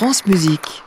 France Musique.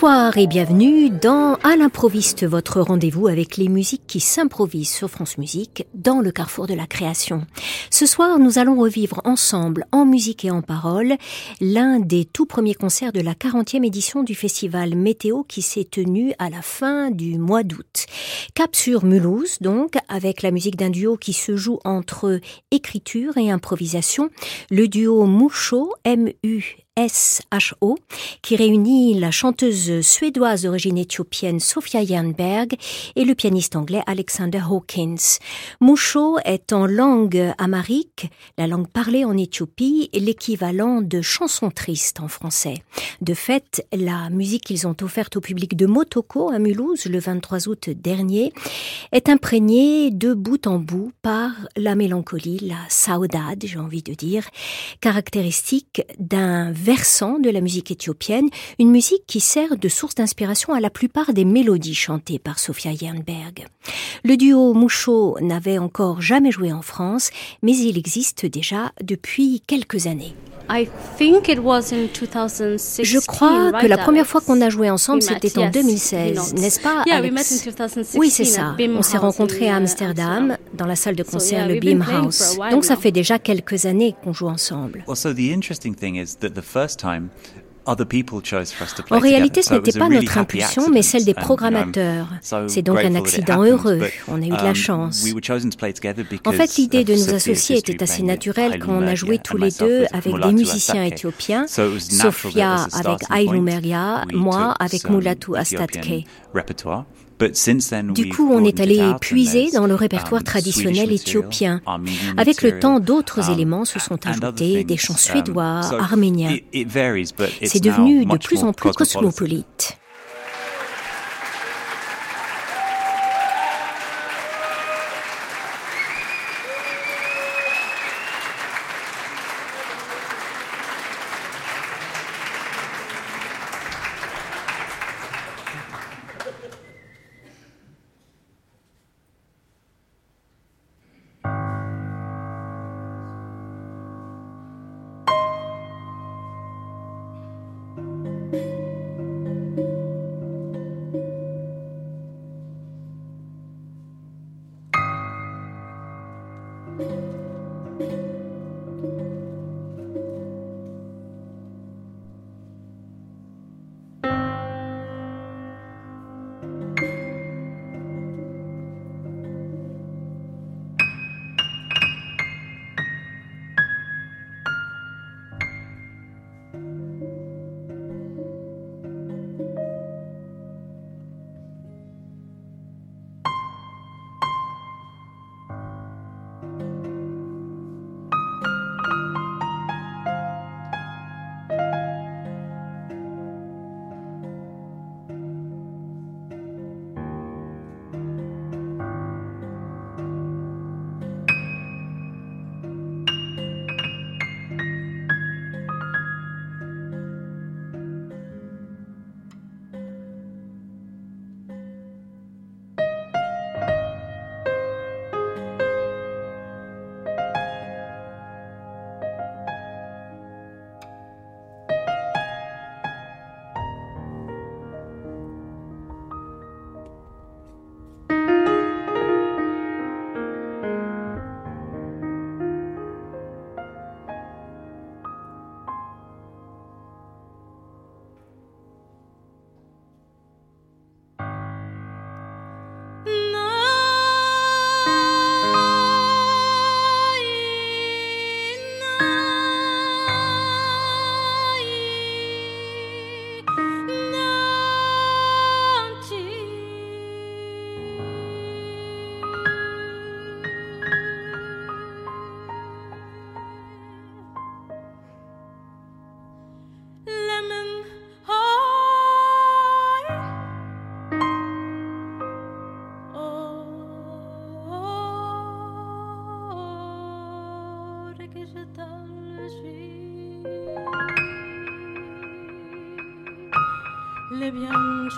Bonsoir et bienvenue dans À l'improviste, votre rendez-vous avec les musiques qui s'improvisent sur France Musique dans le carrefour de la création. Ce soir, nous allons revivre ensemble, en musique et en parole, l'un des tout premiers concerts de la 40e édition du festival Météo qui s'est tenu à la fin du mois d'août. Cap sur Mulhouse, donc, avec la musique d'un duo qui se joue entre écriture et improvisation, le duo Moucho, M-U SHO, qui réunit la chanteuse suédoise d'origine éthiopienne Sofia Jernberg et le pianiste anglais Alexander Hawkins. Musho est en langue amharique, la langue parlée en Éthiopie, l'équivalent de chanson triste en français. De fait, la musique qu'ils ont offerte au public de Motoko à Mulhouse le 23 août dernier est imprégnée de bout en bout par la mélancolie, la saudade, j'ai envie de dire, caractéristique d'un versant de la musique éthiopienne, une musique qui sert de source d'inspiration à la plupart des mélodies chantées par Sofia Jernberg. Le duo Moucho n'avait encore jamais joué en France, mais il existe déjà depuis quelques années. Je crois que la première fois qu'on a joué ensemble, c'était en 2016, n'est-ce pas Alex? Oui, c'est ça. On s'est rencontrés à Amsterdam, dans la salle de concert le Beam House. Donc ça fait déjà quelques années qu'on joue ensemble. En réalité, ce n'était pas notre impulsion, mais celle des um, programmateurs. C'est donc un accident heureux. On a eu de la um, chance. En fait, l'idée de nous associer était assez naturelle quand on a joué tous les deux avec des musiciens éthiopiens, Sofia avec Ailu Meria, moi avec Mulatu Astatke. Du coup, on est allé puiser dans le répertoire um, traditionnel éthiopien. Avec le temps, d'autres um, éléments se sont ajoutés, des chants um, suédois, arméniens. C'est devenu de plus en plus cosmopolite.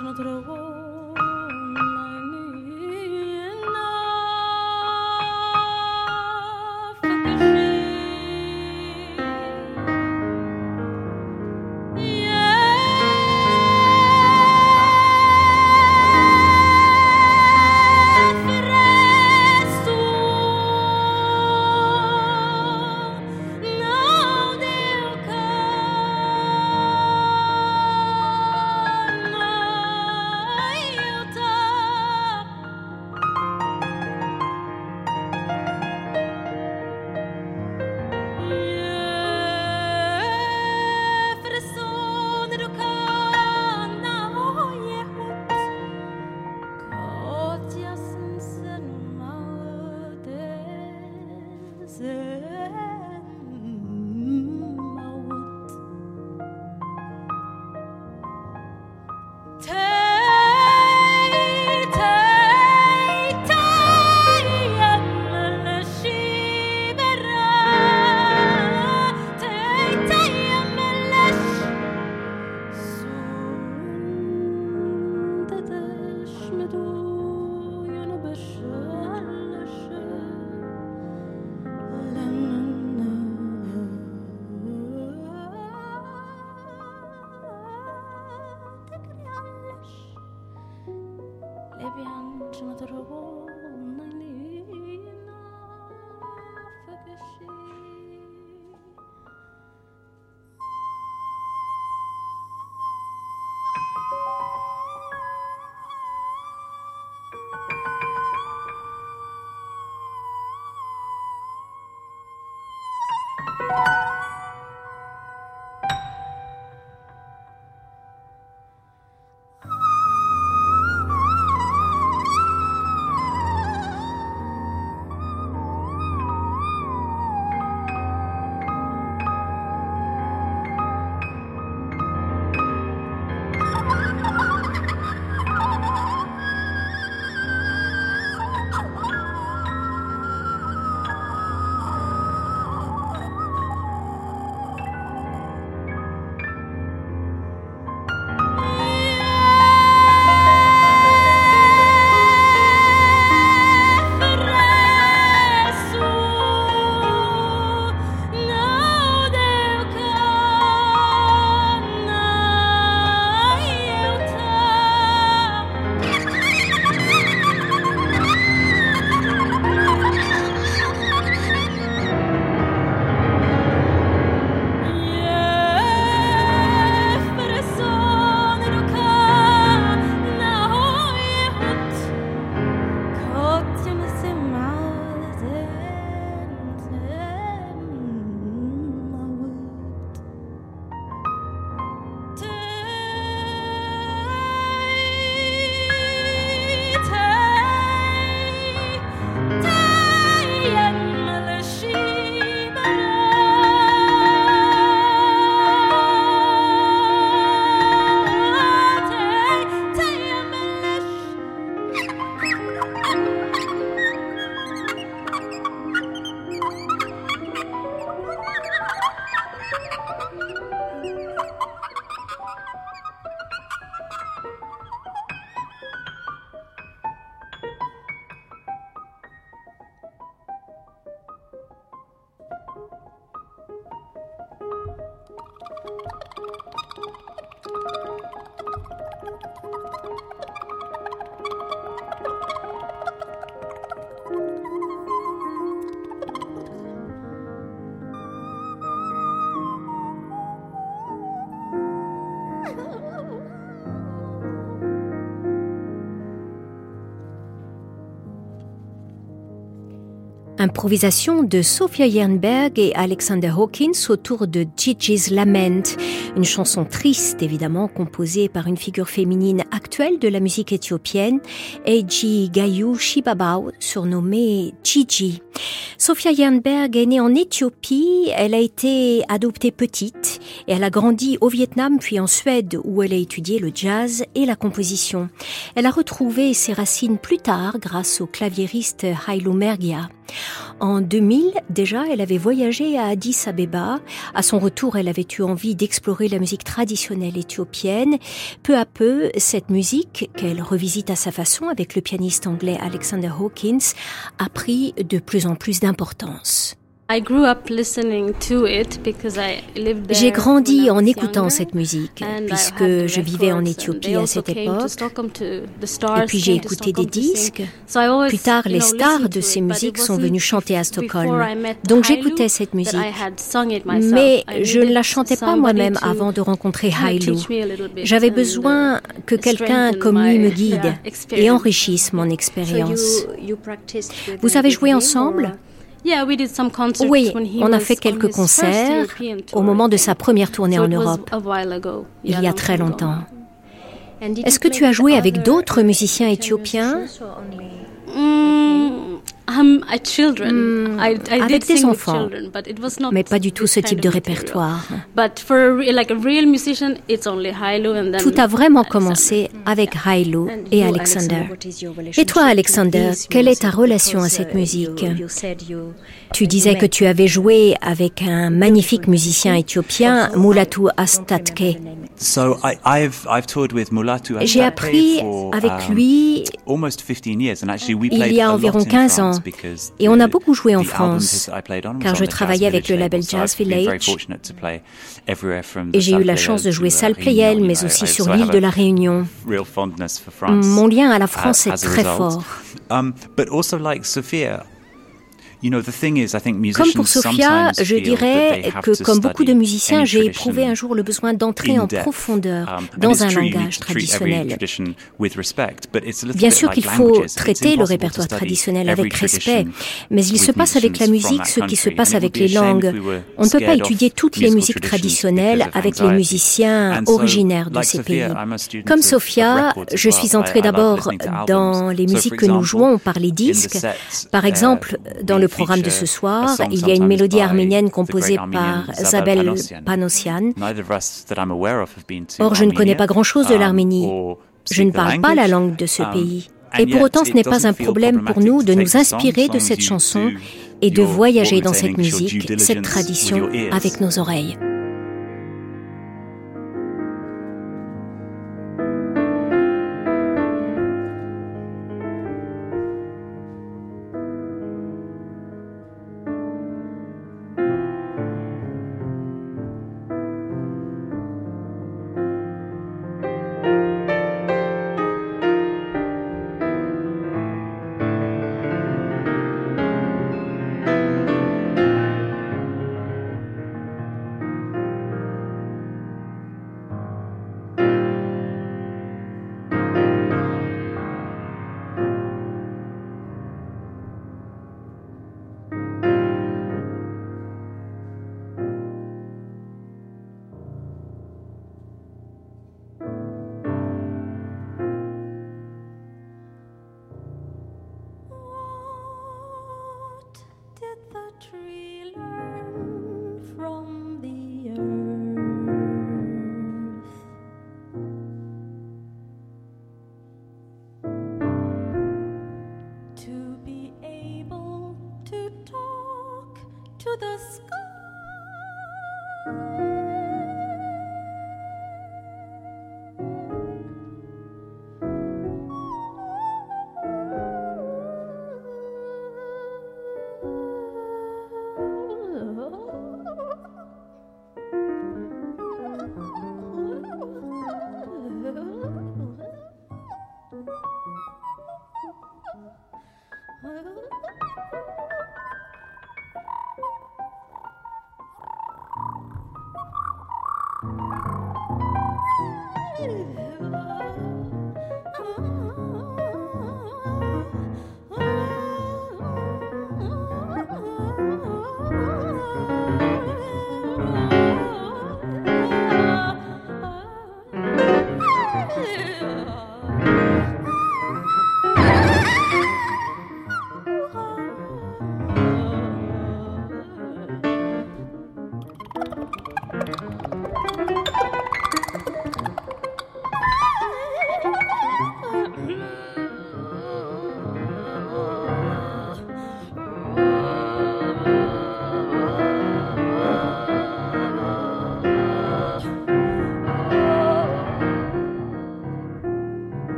I'm not throw improvisation de Sophia Jernberg et Alexander Hawkins autour de Gigi's Lament, une chanson triste évidemment composée par une figure féminine actuelle de la musique éthiopienne, Eiji Gayu Shibabao, surnommée Gigi. Sophia Jernberg est née en Éthiopie, elle a été adoptée petite et elle a grandi au Vietnam puis en Suède où elle a étudié le jazz et la composition. Elle a retrouvé ses racines plus tard grâce au claviériste Hailo Mergia. En 2000, déjà, elle avait voyagé à Addis Abeba. À son retour, elle avait eu envie d'explorer la musique traditionnelle éthiopienne. Peu à peu, cette musique, qu'elle revisite à sa façon avec le pianiste anglais Alexander Hawkins, a pris de plus en plus d'importance. J'ai grandi en écoutant cette musique, puisque je vivais en Éthiopie à cette époque. Et puis j'ai écouté des disques. Plus tard, les stars de ces musiques sont venues chanter à Stockholm. Donc j'écoutais cette musique. Mais je ne la chantais pas moi-même avant de rencontrer Hailu. J'avais besoin que quelqu'un comme lui me guide et enrichisse mon expérience. Vous avez joué ensemble? Oui, on a fait quelques concerts au moment de sa première tournée en Europe, il y a très longtemps. Est-ce que tu as joué avec d'autres musiciens éthiopiens? Hmm, avec des enfants, mais pas du tout ce type de répertoire. Tout a vraiment commencé avec Hailu et Alexander. Et toi, Alexander, quelle est ta relation à cette musique? Tu disais que tu avais joué avec un magnifique musicien éthiopien, Mulatu Astatke. J'ai appris avec lui il y a environ 15 ans et on a beaucoup joué en France car je travaillais avec le label Jazz Village et j'ai eu la chance de jouer salle Playel mais aussi sur l'île de la Réunion. Mon lien à la France est très fort. Comme pour Sophia, je dirais que comme beaucoup de musiciens, j'ai éprouvé un jour le besoin d'entrer en profondeur um, dans un langage traditionnel. Bien sûr qu'il faut traiter le répertoire traditionnel avec respect, mais il se passe avec la musique ce qui se passe avec les langues. On ne peut pas étudier toutes les musiques traditionnelles avec les musiciens originaires de ces pays. Comme Sophia, je suis entrée d'abord dans les musiques que nous jouons par les disques. Par uh, exemple, dans le programme de ce soir, il y a une mélodie arménienne composée par Zabel Panosian. Or, je ne connais pas grand-chose de um, l'Arménie. Je ne parle pas la langue de ce um, pays. Et pour autant, ce n'est pas un problème pour nous de nous inspirer de cette chanson et de voyager dans cette musique, cette tradition avec nos oreilles.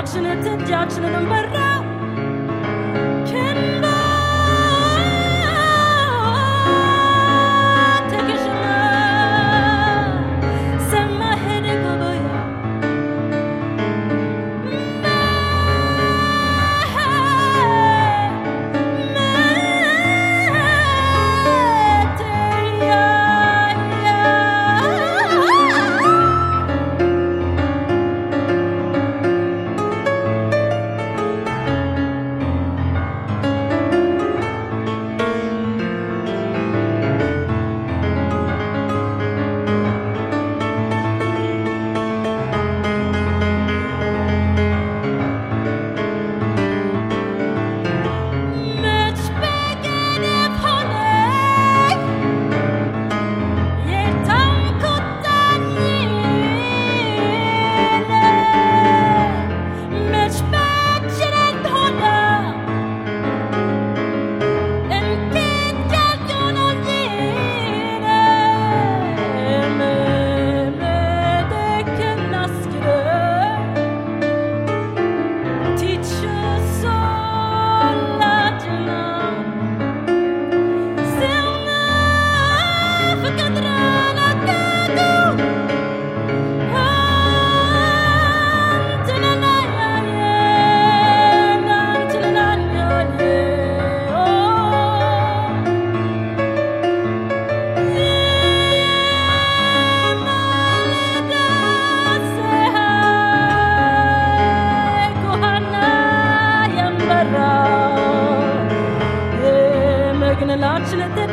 Jackson, it's a Jackson and a Barrow. Can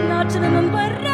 noche a Montparnasse.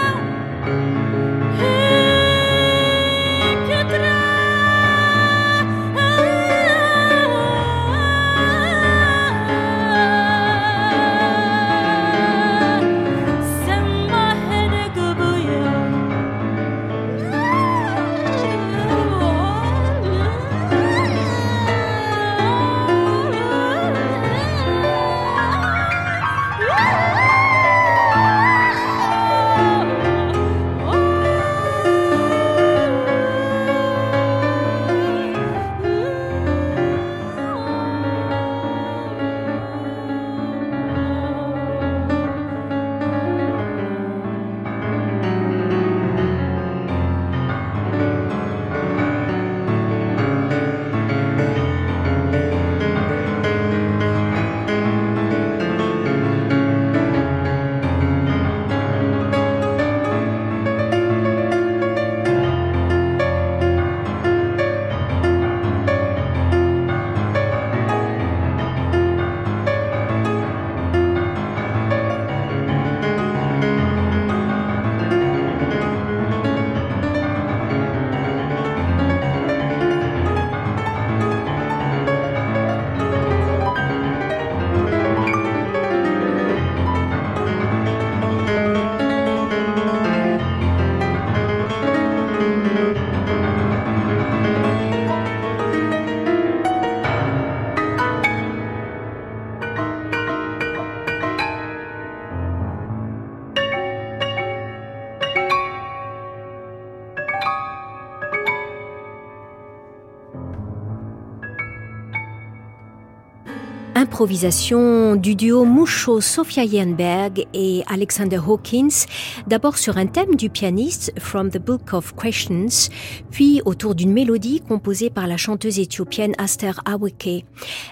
Improvisation du duo Moucho Sophia Yenberg et Alexander Hawkins, d'abord sur un thème du pianiste From the Book of Questions, puis autour d'une mélodie composée par la chanteuse éthiopienne Aster Aweke.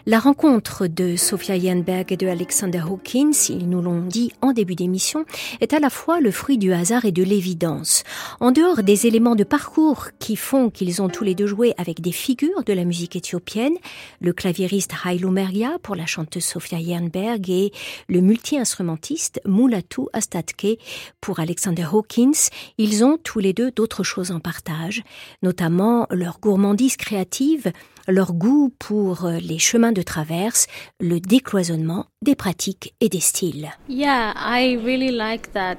La rencontre de Sophia Yenberg et de Alexander Hawkins, ils nous l'ont dit en début d'émission, est à la fois le fruit du hasard et de l'évidence. En dehors des éléments de parcours qui font qu'ils ont tous les deux joué avec des figures de la musique éthiopienne, le claviériste Hailo Mergia pour la chanteuse Sofia Jernberg et le multi-instrumentiste Mulatu Astatke. Pour Alexander Hawkins, ils ont tous les deux d'autres choses en partage, notamment leur gourmandise créative, leur goût pour les chemins de traverse, le décloisonnement des pratiques et des styles.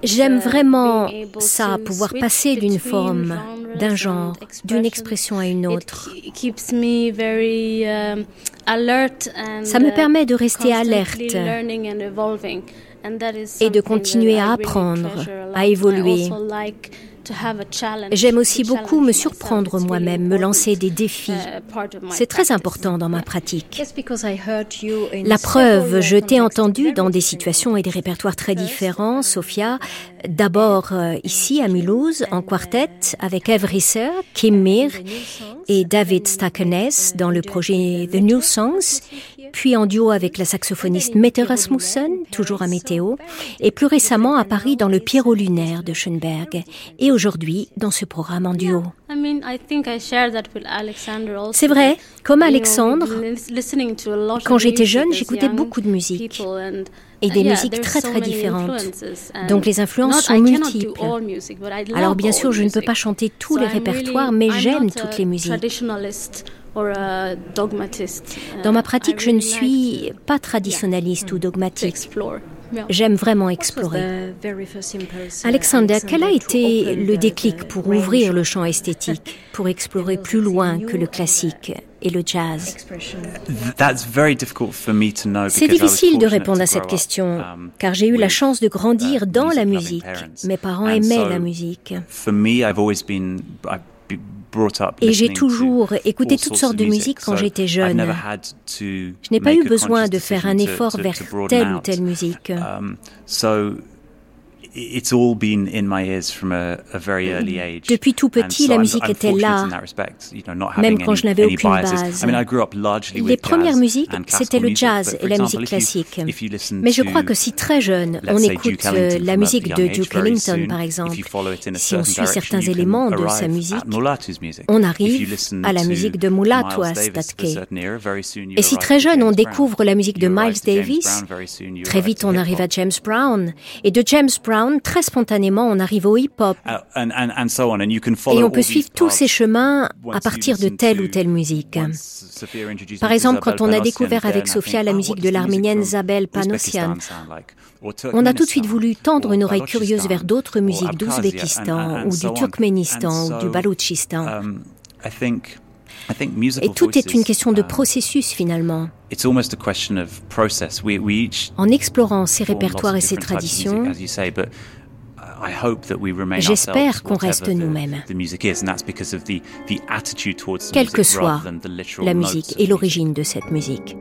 J'aime vraiment ça, pouvoir passer d'une forme, d'un genre, d'une expression à une autre. Ça me permet de rester alerte et de continuer à apprendre, à évoluer. J'aime aussi beaucoup me surprendre moi-même, me lancer des défis. C'est très important dans ma pratique. La preuve, je t'ai entendu dans des situations et des répertoires très différents, Sophia. D'abord euh, ici à Mulhouse, en quartet, avec Eve Risser, Kim Mir et David Stakkenes dans le projet The New Songs, puis en duo avec la saxophoniste Mette Rasmussen, toujours à Météo, et plus récemment à Paris dans le Pierrot lunaire de Schoenberg, et aujourd'hui dans ce programme en duo. C'est vrai, comme Alexandre, quand j'étais jeune, j'écoutais beaucoup de musique et des musiques très très différentes. Donc les influences sont multiples. Alors bien sûr, je ne peux pas chanter tous les répertoires, mais j'aime toutes les musiques. Dans ma pratique, je ne suis pas traditionnaliste ou dogmatique. J'aime vraiment explorer. Alexander, quel a été le déclic pour ouvrir le champ esthétique, pour explorer plus loin que le classique et le jazz? C'est difficile de répondre à cette question, um, car j'ai eu la chance de grandir uh, dans la musique. Mes parents aimaient la musique. Et j'ai toujours écouté toutes sortes de musique quand j'étais jeune. Je n'ai pas eu besoin de faire un effort vers telle ou telle musique. Depuis tout petit, la musique était là, même quand je n'avais aucune base. Les premières musiques, c'était le jazz et la musique classique. Mais je crois que si très jeune, on écoute euh, la musique de Duke Ellington, par exemple, si on suit certains éléments de sa musique, on arrive à la musique de Mulatu Astatke. Et si très jeune, on découvre la musique de Miles Davis, très vite on arrive à James Brown. Et de James Brown, très spontanément, on arrive au hip-hop. Et on peut suivre tous ces chemins à partir de telle ou telle musique. Par exemple, quand on a découvert avec Sophia la musique de l'arménienne Zabel Panossian, on a tout de suite voulu tendre une oreille curieuse vers d'autres musiques d'Ouzbékistan ou du Turkménistan ou du Baloutchistan. Et tout est une question de um, processus finalement. En explorant ces répertoires et ces traditions, J'espère qu'on reste nous-mêmes, quelle que soit la musique et l'origine de cette musique.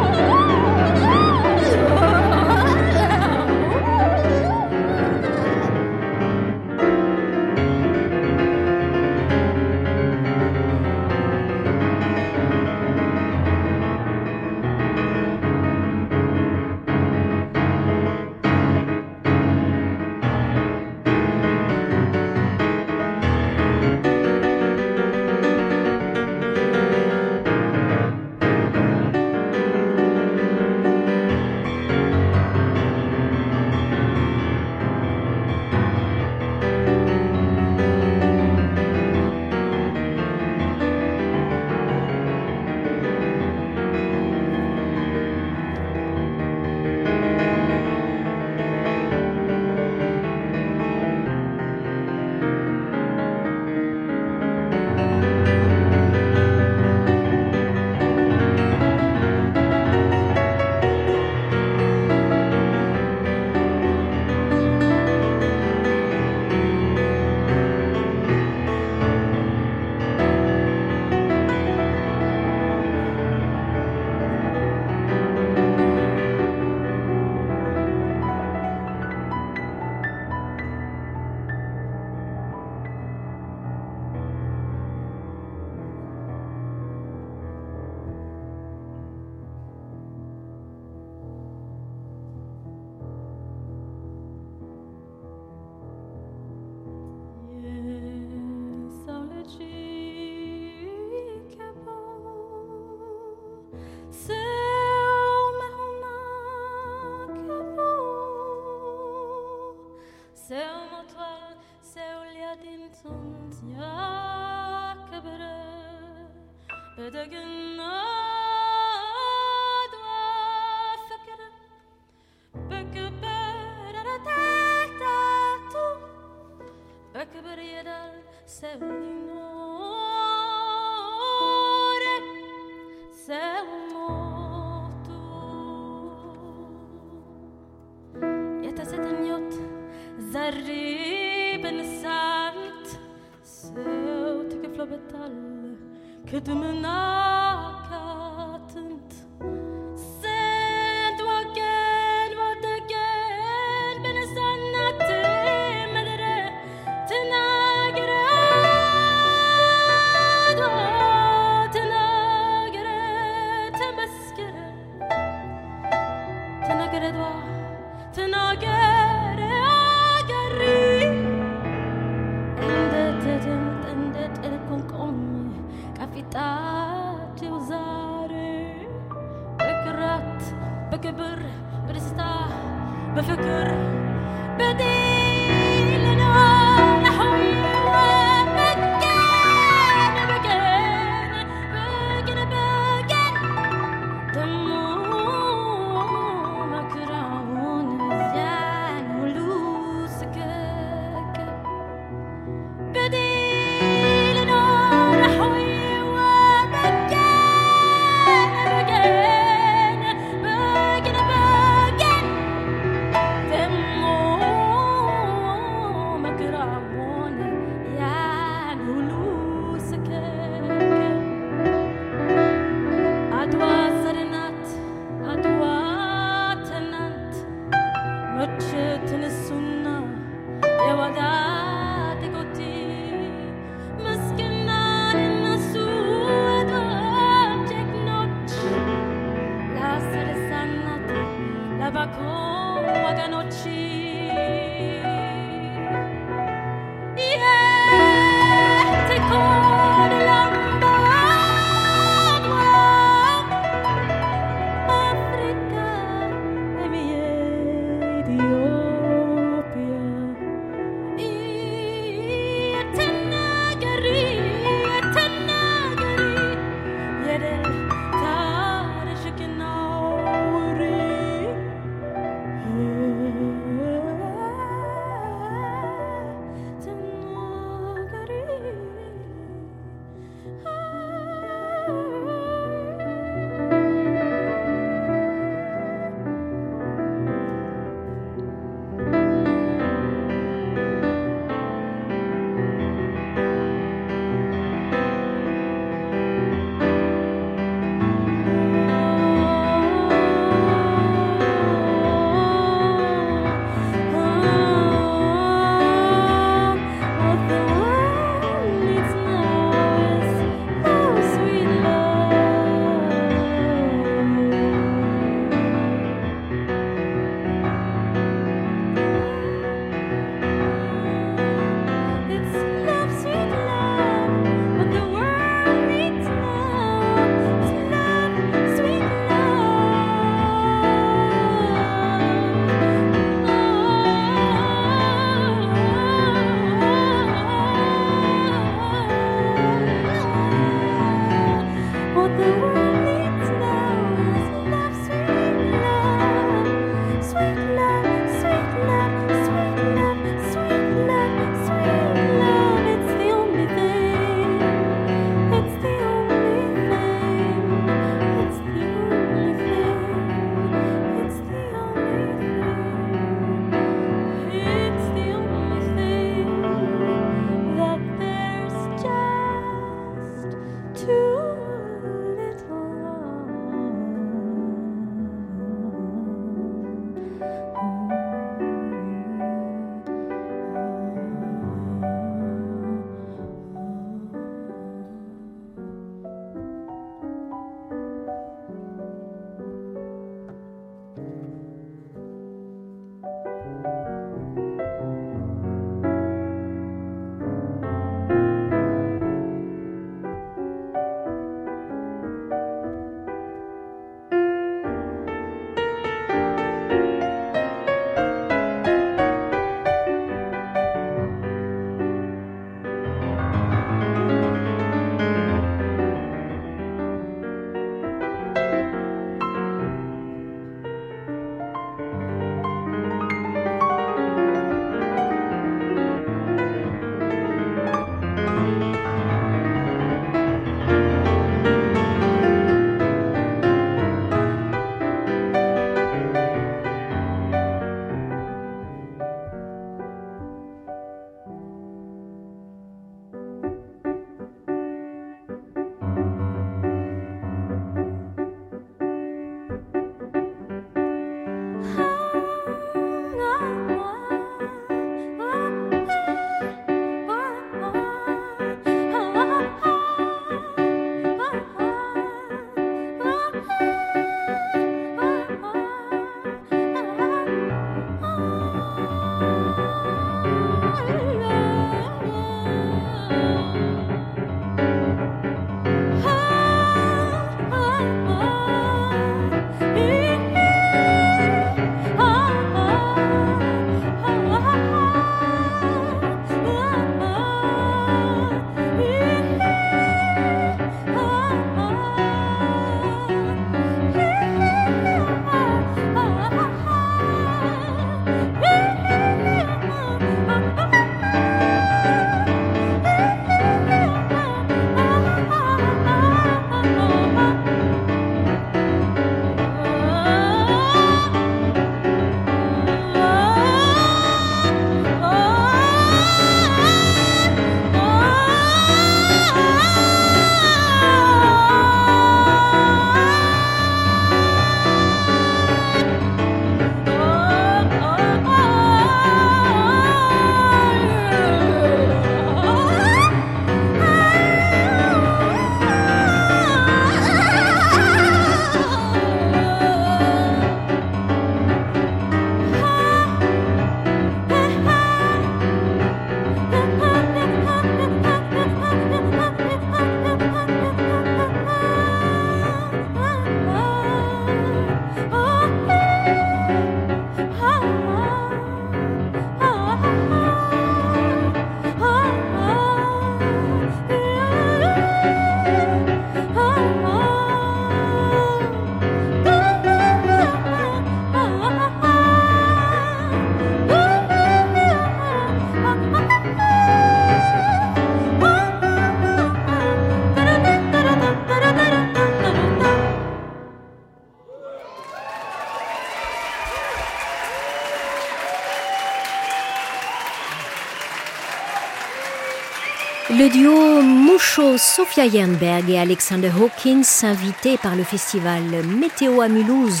Le duo Moucho, Sofia Jernberg et Alexander Hawkins, invités par le festival Météo à Mulhouse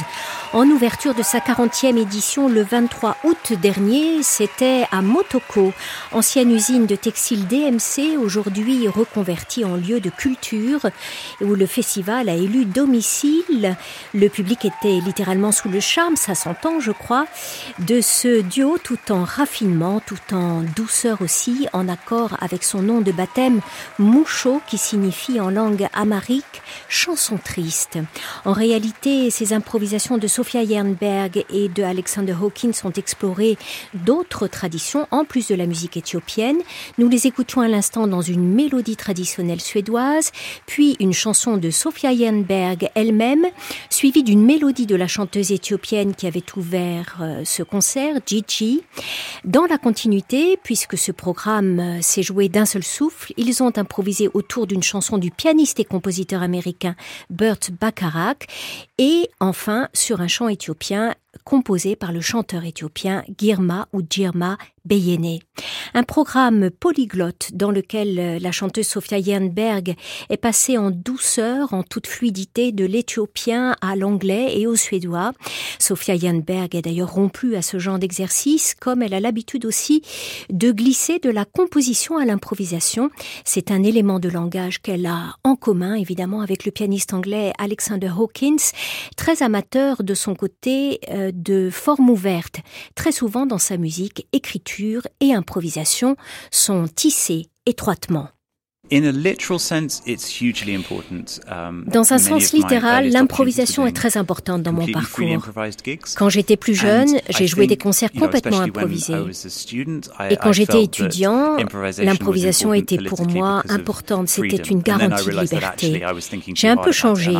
en ouverture de sa 40e édition le 23 août dernier, c'était à Motoko, ancienne usine de textile DMC, aujourd'hui reconvertie en lieu de culture, où le festival a élu domicile. Le public était littéralement sous le charme, ça s'entend je crois, de ce duo tout en raffinement, tout en douceur aussi, en accord avec son nom de baptême, Moucho, qui signifie en langue amarique chanson triste. En réalité, ces improvisations de Sophia Jernberg et de Alexander Hawkins ont exploré d'autres traditions en plus de la musique éthiopienne. Nous les écoutions à l'instant dans une mélodie traditionnelle suédoise, puis une chanson de Sophia Jernberg elle-même, suivie d'une mélodie de la chanteuse éthiopienne qui avait ouvert euh, ce concert, Gigi. Dans la continuité, puisque ce programme euh, s'est joué d'un seul souffle, ils ont improvisé autour d'une chanson du pianiste et compositeur américain Burt Bacharach et enfin sur un chant éthiopien composé par le chanteur éthiopien Girma ou Girma Beyene. Un programme polyglotte dans lequel euh, la chanteuse Sofia Jernberg est passée en douceur, en toute fluidité de l'éthiopien à l'anglais et au suédois. Sofia Jernberg est d'ailleurs rompue à ce genre d'exercice, comme elle a l'habitude aussi de glisser de la composition à l'improvisation. C'est un élément de langage qu'elle a en commun, évidemment, avec le pianiste anglais Alexander Hawkins, très amateur de son côté euh, de forme ouverte. Très souvent dans sa musique, écriture et improvisation sont tissées étroitement. Dans un sens littéral, l'improvisation est très importante dans mon parcours. Quand j'étais plus jeune, j'ai joué des concerts complètement improvisés. Et quand j'étais étudiant, l'improvisation était pour moi importante. C'était une garantie de liberté. J'ai un peu changé.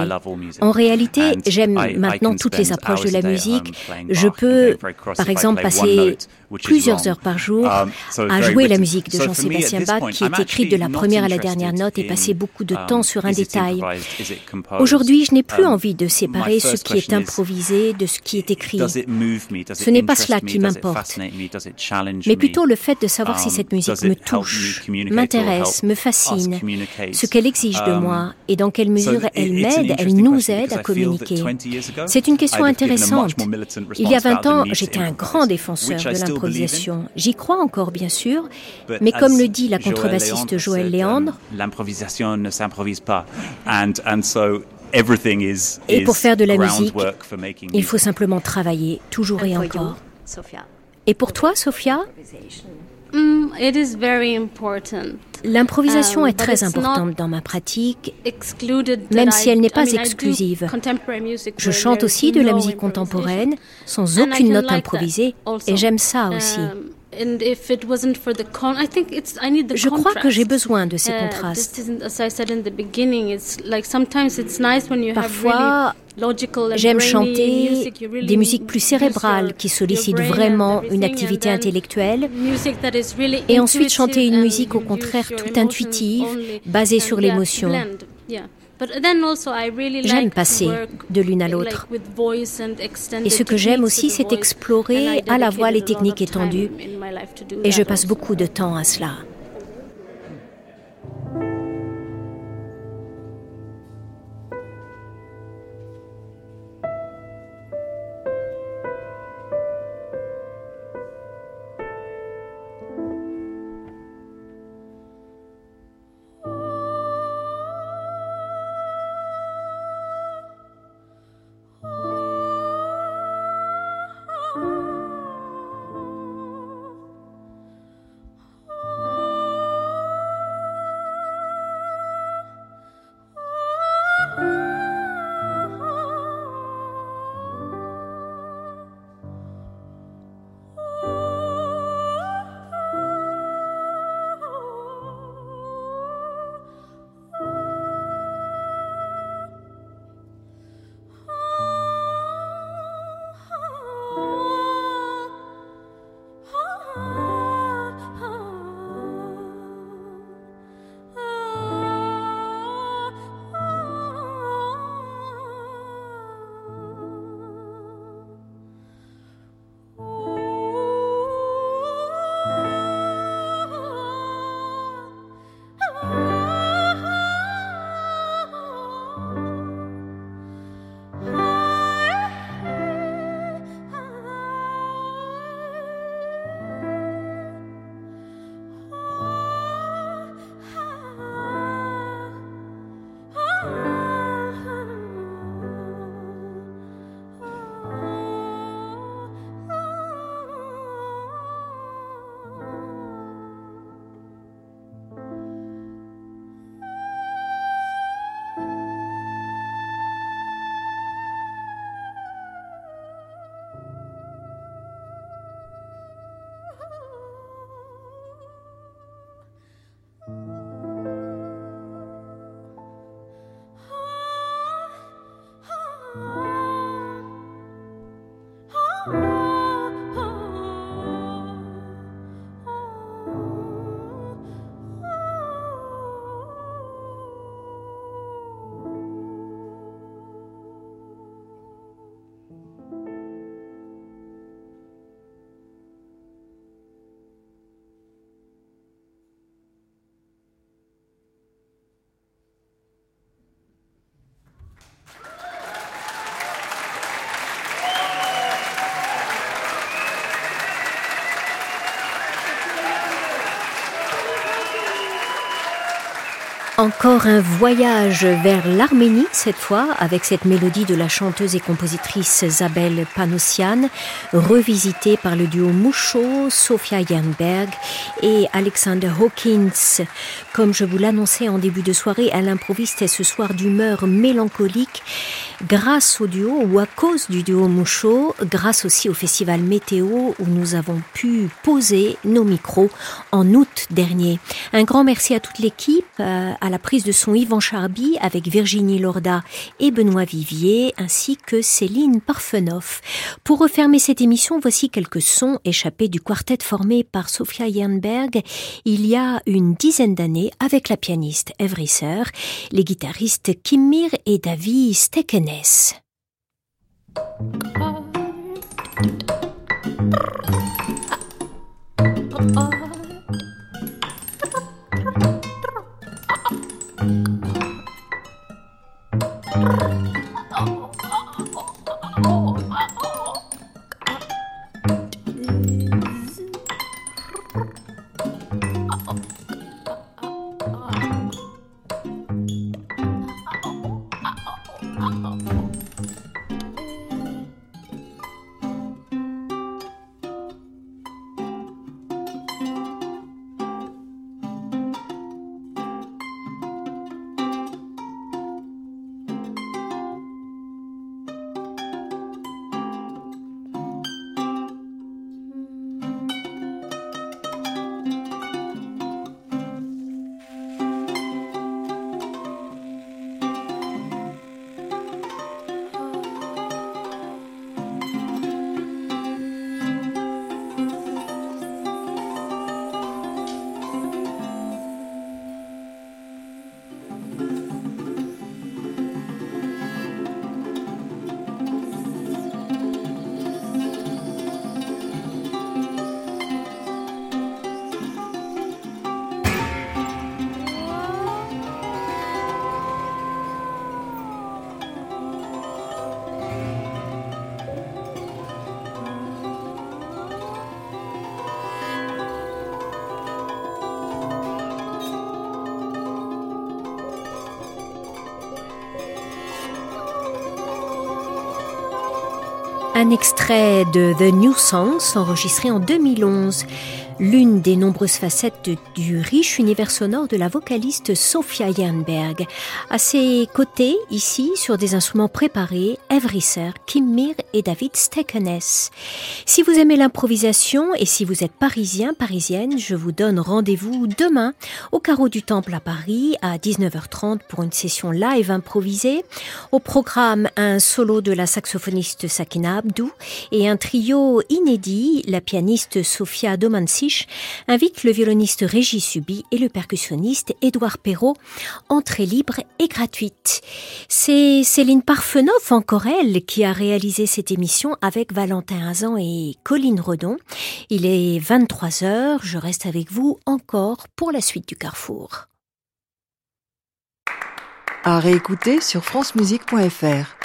En réalité, j'aime maintenant toutes les approches de la musique. Je peux, par exemple, passer plusieurs heures par jour um, à jouer la musique de Jean-Sébastien Bach qui est écrite de la première à la dernière note et passer beaucoup de um, temps sur un détail. Aujourd'hui, je n'ai plus um, envie de séparer ce qui est improvisé de ce qui est écrit. Ce n'est pas cela qui m'importe, mais plutôt le fait de savoir si cette musique me touche, m'intéresse, me fascine, ce qu'elle exige de moi et dans quelle mesure elle m'aide, elle nous aide à communiquer. C'est une question intéressante. Il y a 20 ans, j'étais un grand défenseur de l'improvisation J'y crois encore, bien sûr, mais comme le dit la contrebassiste Joël Léandre, l'improvisation ne s'improvise pas. Et pour faire de la musique, il faut simplement travailler, toujours et encore. Et pour toi, Sophia? L'improvisation um, est très importante dans ma pratique, même si elle n'est pas exclusive. Je chante aussi de la musique contemporaine sans aucune note improvisée et j'aime ça aussi. Je crois que j'ai besoin de ces uh, contrastes. Parfois, j'aime chanter des musiques plus cérébrales qui sollicitent vraiment une activité intellectuelle et ensuite chanter une musique au contraire tout intuitive, basée sur l'émotion. J'aime passer de l'une à l'autre. Et ce que j'aime aussi, c'est explorer à la voix les techniques étendues. Et je passe beaucoup de temps à cela. Encore un voyage vers l'Arménie, cette fois, avec cette mélodie de la chanteuse et compositrice Zabel Panossian, revisitée par le duo Moucho, Sofia Jernberg et Alexander Hawkins. Comme je vous l'annonçais en début de soirée, à l'improviste est ce soir d'humeur mélancolique, grâce au duo ou à cause du duo Moucho, grâce aussi au festival Météo où nous avons pu poser nos micros en août dernier. Un grand merci à toute l'équipe, euh, à la prise de son Yvan Charby avec Virginie Lorda et Benoît Vivier, ainsi que Céline Parfenoff. Pour refermer cette émission, voici quelques sons échappés du quartet formé par Sofia Jernberg il y a une dizaine d'années avec la pianiste Evrisser, les guitaristes Kimmir et David Stekenes. Un extrait de The New Songs enregistré en 2011 l'une des nombreuses facettes du riche univers sonore de la vocaliste Sophia Jernberg. À ses côtés, ici, sur des instruments préparés, Evrisser, Kim Mir et David Stekenes. Si vous aimez l'improvisation et si vous êtes parisien, parisienne, je vous donne rendez-vous demain au Carreau du Temple à Paris à 19h30 pour une session live improvisée. Au programme, un solo de la saxophoniste Sakina Abdou et un trio inédit, la pianiste Sofia Domansi invite le violoniste Régis Subi et le percussionniste Édouard Perrault. Entrée libre et gratuite. C'est Céline Parfenoff, encore qui a réalisé cette émission avec Valentin Azan et Colline Redon. Il est 23 heures. Je reste avec vous encore pour la suite du Carrefour. À réécouter sur francemusique.fr.